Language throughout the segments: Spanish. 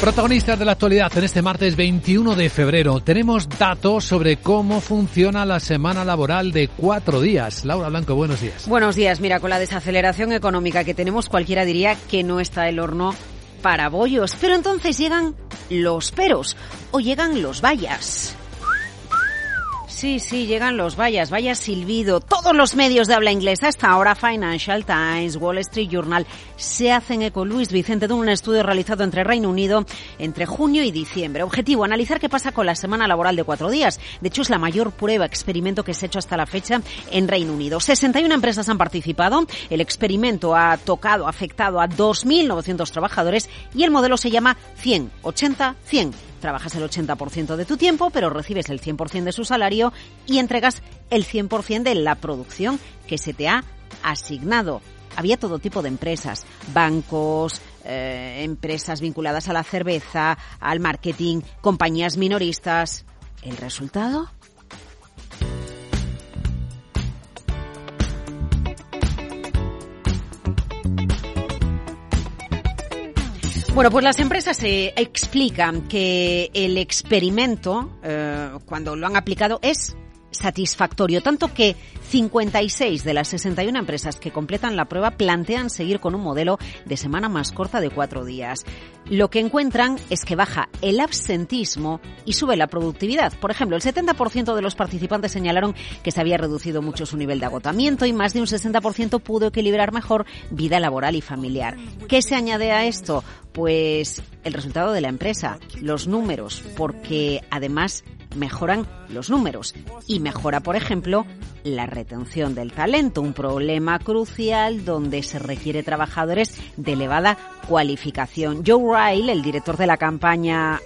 Protagonistas de la actualidad en este martes 21 de febrero. Tenemos datos sobre cómo funciona la semana laboral de cuatro días. Laura Blanco, buenos días. Buenos días. Mira, con la desaceleración económica que tenemos, cualquiera diría que no está el horno para bollos. Pero entonces llegan los peros o llegan los vallas. Sí, sí, llegan los vallas, vaya silbido. Todos los medios de habla inglesa, hasta ahora Financial Times, Wall Street Journal, se hacen eco. Luis Vicente de un estudio realizado entre Reino Unido entre junio y diciembre. Objetivo, analizar qué pasa con la semana laboral de cuatro días. De hecho, es la mayor prueba, experimento que se ha hecho hasta la fecha en Reino Unido. 61 empresas han participado. El experimento ha tocado, afectado a 2.900 trabajadores y el modelo se llama 100, 80, 100 Trabajas el 80% de tu tiempo, pero recibes el 100% de su salario y entregas el 100% de la producción que se te ha asignado. Había todo tipo de empresas, bancos, eh, empresas vinculadas a la cerveza, al marketing, compañías minoristas. ¿El resultado? Bueno, pues las empresas se explican que el experimento, eh, cuando lo han aplicado, es satisfactorio, tanto que 56 de las 61 empresas que completan la prueba plantean seguir con un modelo de semana más corta de cuatro días. Lo que encuentran es que baja el absentismo y sube la productividad. Por ejemplo, el 70% de los participantes señalaron que se había reducido mucho su nivel de agotamiento y más de un 60% pudo equilibrar mejor vida laboral y familiar. ¿Qué se añade a esto? Pues el resultado de la empresa, los números, porque además mejoran los números y mejora, por ejemplo, la retención del talento, un problema crucial donde se requiere trabajadores de elevada cualificación. Joe Ryle, el director de la campaña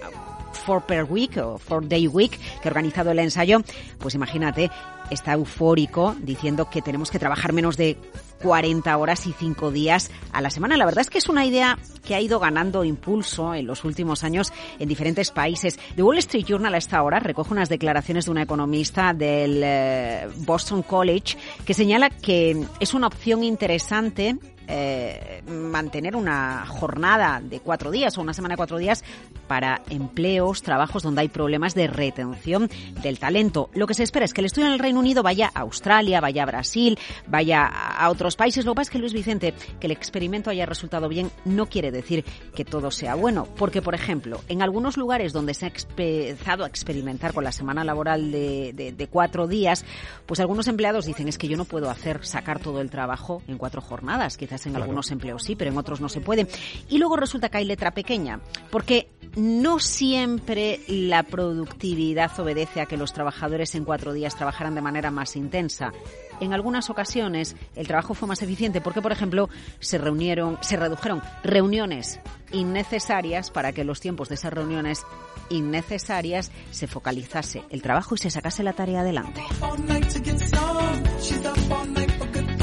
For Per Week o For Day Week que ha organizado el ensayo, pues imagínate, está eufórico diciendo que tenemos que trabajar menos de 40 horas y 5 días a la semana. La verdad es que es una idea que ha ido ganando impulso en los últimos años en diferentes países. The Wall Street Journal a esta hora recoge unas declaraciones de una economista del eh, Boston College que señala que es una opción interesante eh, mantener una jornada de cuatro días o una semana de cuatro días para empleos, trabajos donde hay problemas de retención del talento. Lo que se espera es que el estudio en el Reino Unido vaya a Australia, vaya a Brasil, vaya a otros países. Lo que pasa es que Luis Vicente, que el experimento haya resultado bien, no quiere decir que todo sea bueno. Porque, por ejemplo, en algunos lugares donde se ha empezado a experimentar con la semana laboral de, de cuatro días, pues algunos empleados dicen es que yo no puedo hacer sacar todo el trabajo en cuatro jornadas. En algunos empleos sí, pero en otros no se puede. Y luego resulta que hay letra pequeña, porque no siempre la productividad obedece a que los trabajadores en cuatro días trabajaran de manera más intensa. En algunas ocasiones el trabajo fue más eficiente porque, por ejemplo, se reunieron, se redujeron reuniones innecesarias para que los tiempos de esas reuniones innecesarias se focalizase el trabajo y se sacase la tarea adelante.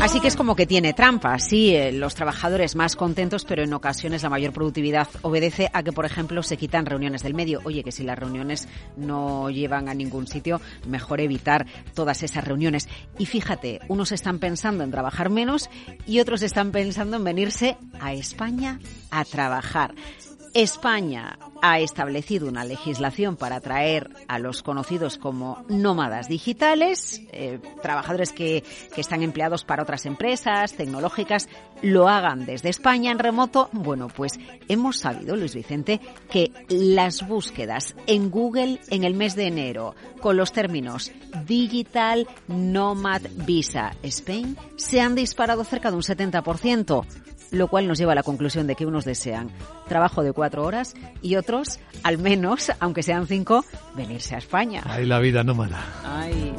Así que es como que tiene trampa, sí, eh, los trabajadores más contentos, pero en ocasiones la mayor productividad obedece a que, por ejemplo, se quitan reuniones del medio. Oye, que si las reuniones no llevan a ningún sitio, mejor evitar todas esas reuniones. Y fíjate, unos están pensando en trabajar menos y otros están pensando en venirse a España a trabajar. España ha establecido una legislación para atraer a los conocidos como nómadas digitales, eh, trabajadores que, que están empleados para otras empresas tecnológicas, lo hagan desde España en remoto. Bueno, pues hemos sabido, Luis Vicente, que las búsquedas en Google en el mes de enero con los términos Digital Nomad Visa Spain se han disparado cerca de un 70% lo cual nos lleva a la conclusión de que unos desean trabajo de cuatro horas y otros, al menos, aunque sean cinco, venirse a España. Ay, la vida nómada. Ay.